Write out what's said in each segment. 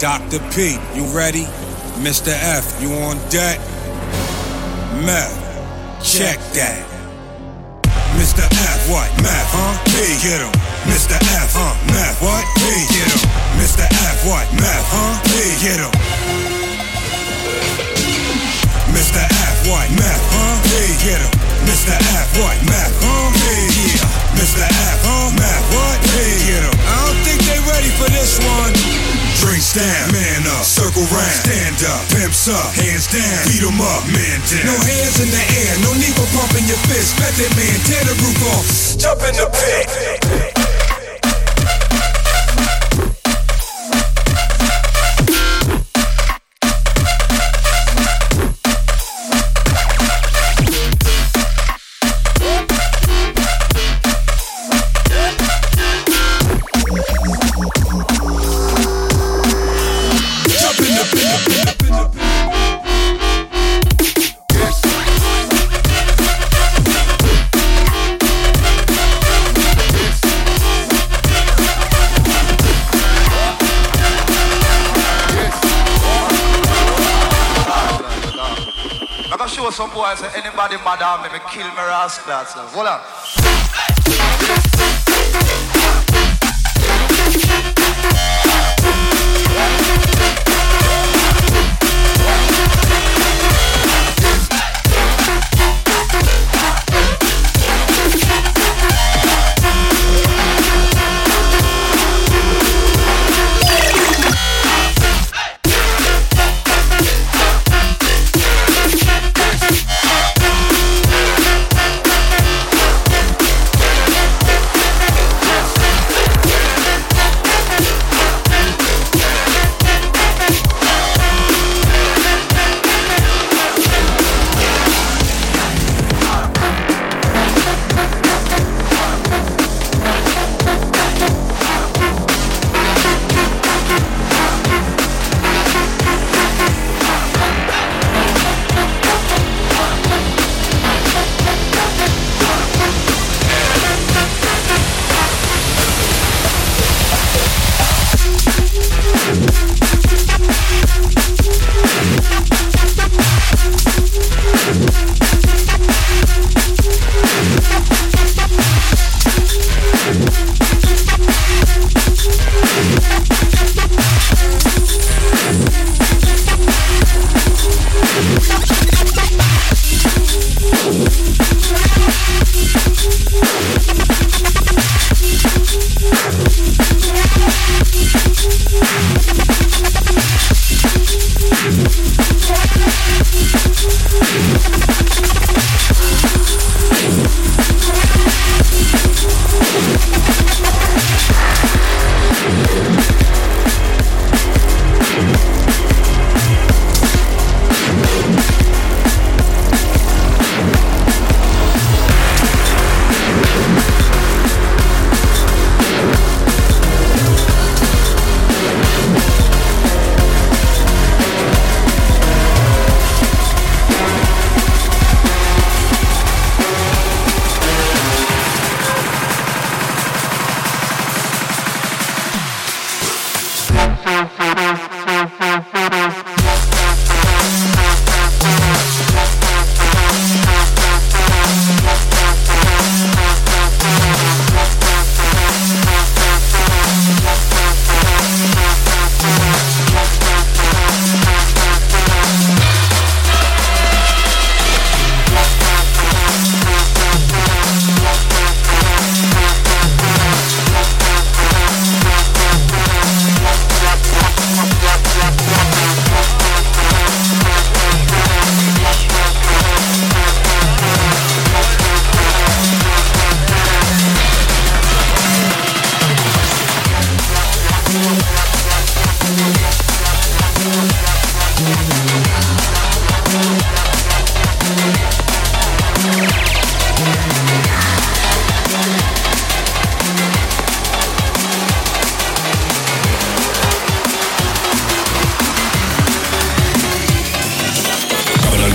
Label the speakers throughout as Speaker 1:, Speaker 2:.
Speaker 1: Dr. P, you ready? Mr. F, you on deck? Meth, check that. Mr. F, what? Meth, huh? P, get him. Mr. F, huh? Meth, what? P, get him. Mr. F, what? Meth, huh? P, get him. Mr. F, what? Meth, huh? P, get him. Mr. F, what? Meth, huh? P, yeah. Mr. F, huh? Meth, what? P, get him. I don't think they ready for this one. Drink stand, man up, circle round, stand up, pimps up, hands down, beat 'em up, man down. No hands in the air, no need for pumping your fist. Bet that man, tear the roof off, jump in the pit.
Speaker 2: Show some boys anybody mad at me, me kill me rascals. Hold on.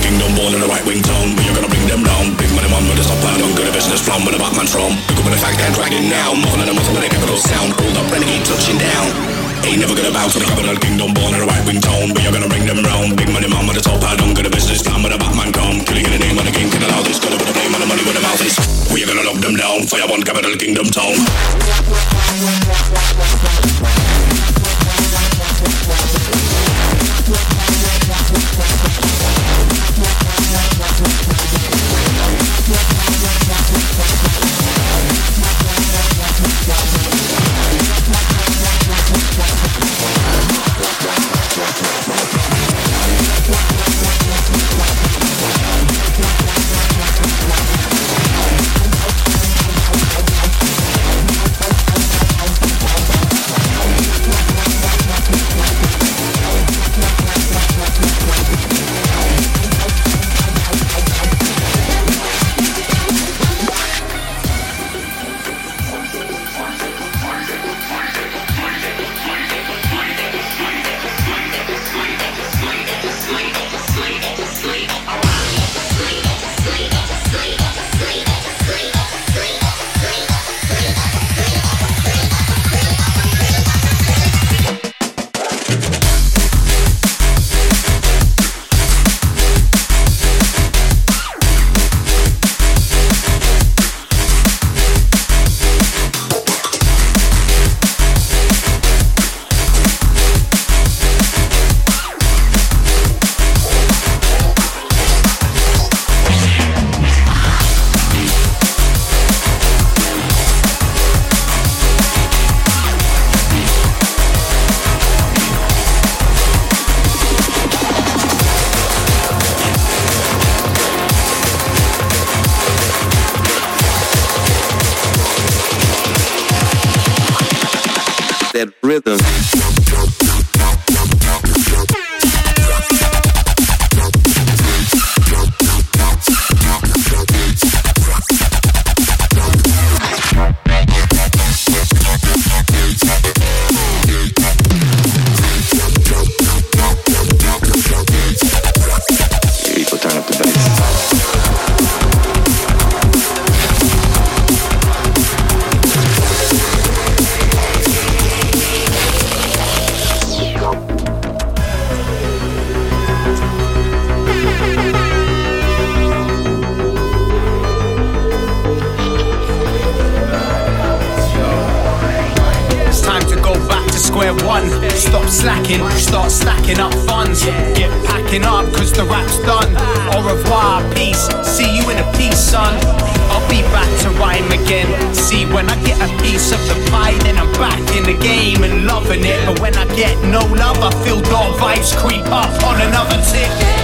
Speaker 3: Kingdom born in the right wing town. But you're gonna bring them down. Big money man with a stop plan. Good business from with a Batman's from. Look up with a fact and dragging now. More than a muscle with a capital sound. Hold up, renegade touching down. Ain't never gonna bow to the capital kingdom, born in a right wing town. But you're gonna bring them round. Big money man with the top hat on, got a business plan with a Batman come. Killing in the name of the king, can allow this. Gotta put the blame on the money with the mouth is. We are gonna lock them down. Fire one capital kingdom town.
Speaker 4: that rhythm.
Speaker 5: stop slacking, start stacking up funds. Get packing up, cause the rap's done. Au revoir, peace, see you in a piece, son. I'll be back to rhyme again. See, when I get a piece of the pie, then I'm back in the game and loving it. But when I get no love, I feel dark vibes creep up on another tip.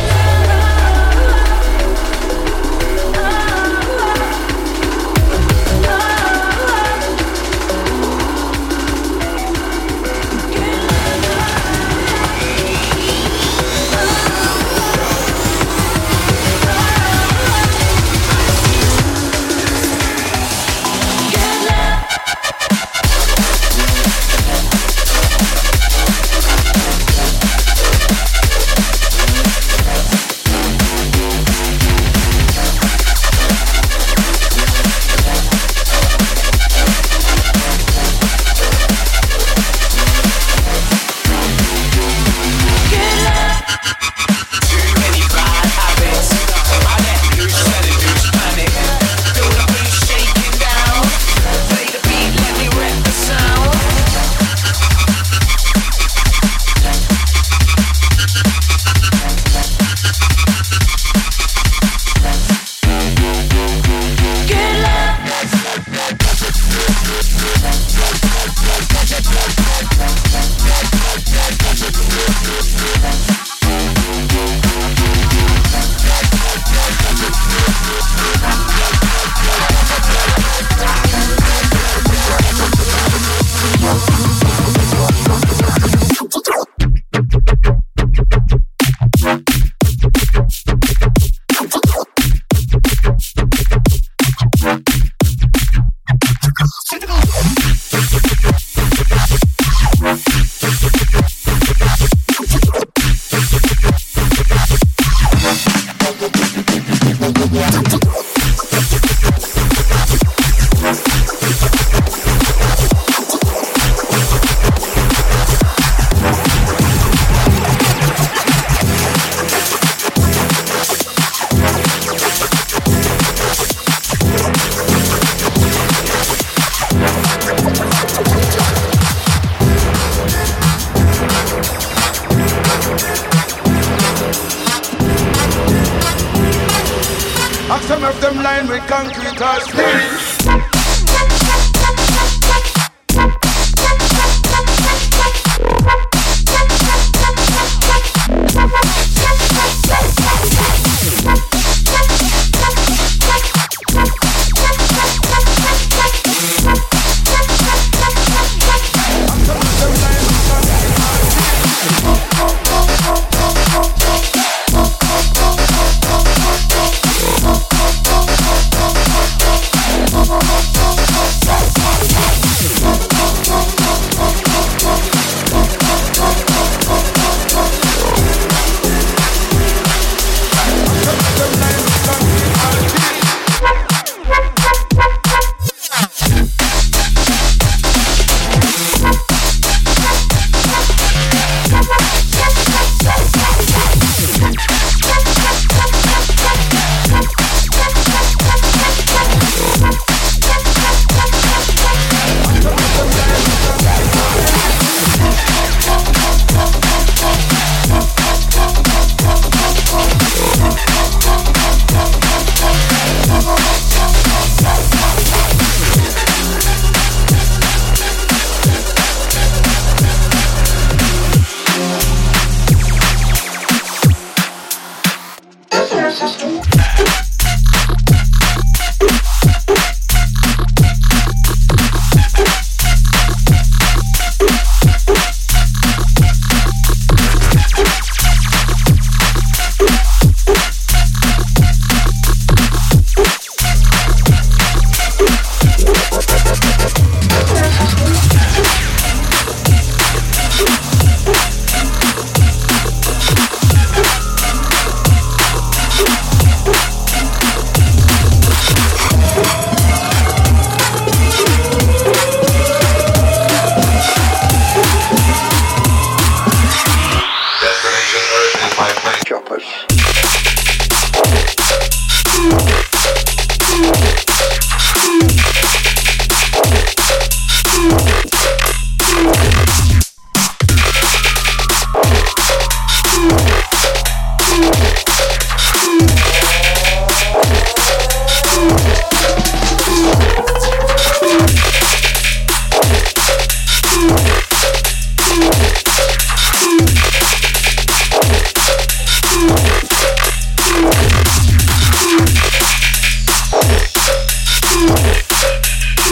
Speaker 6: Concrete or steel.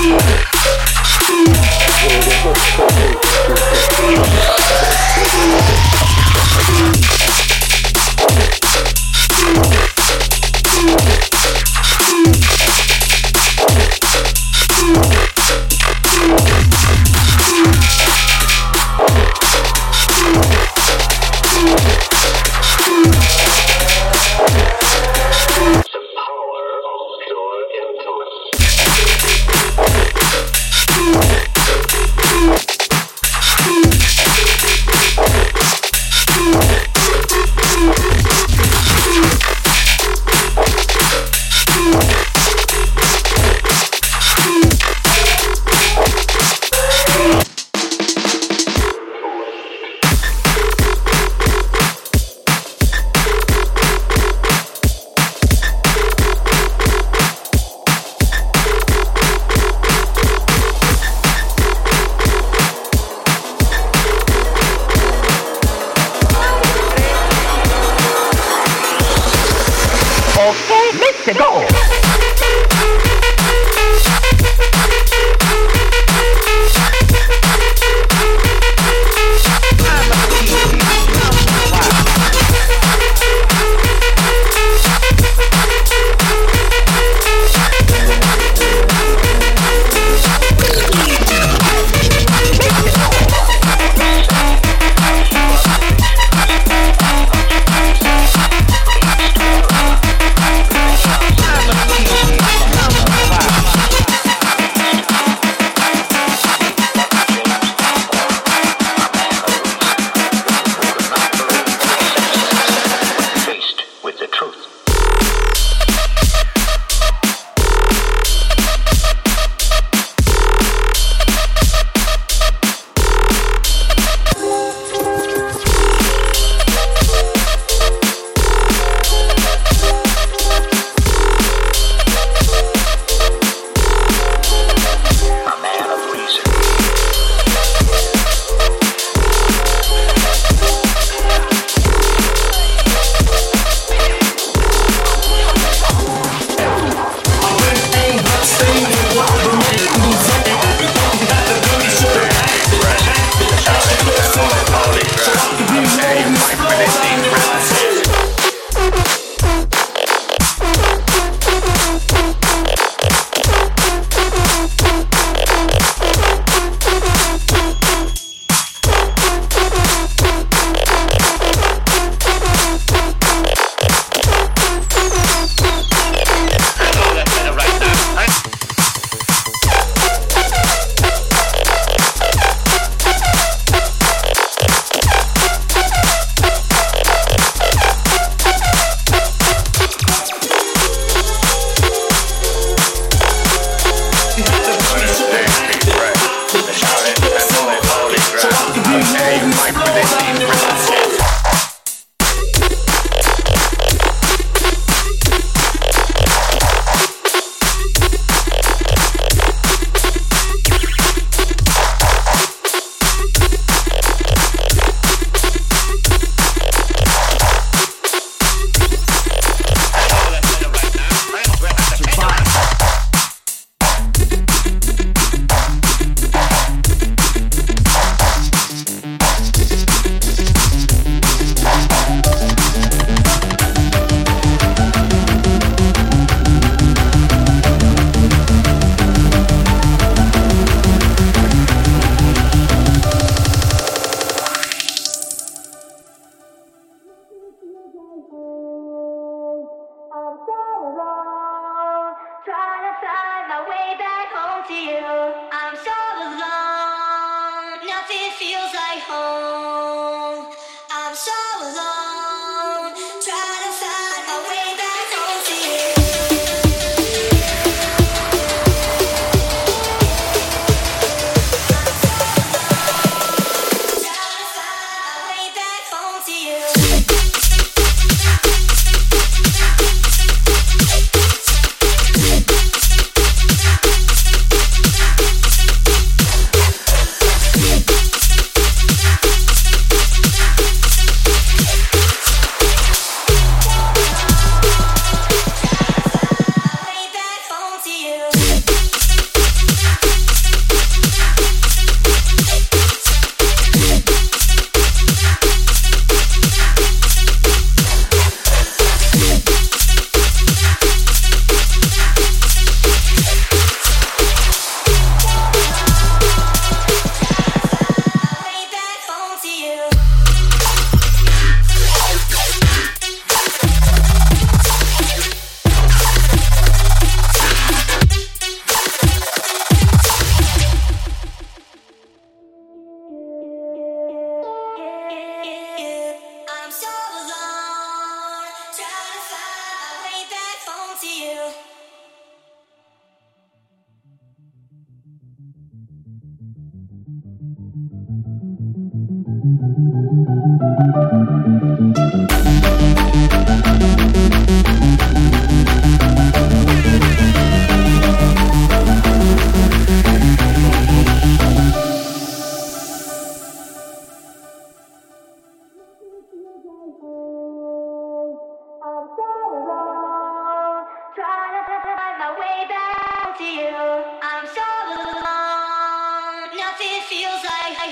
Speaker 7: Yeah.
Speaker 8: you.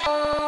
Speaker 9: Oh.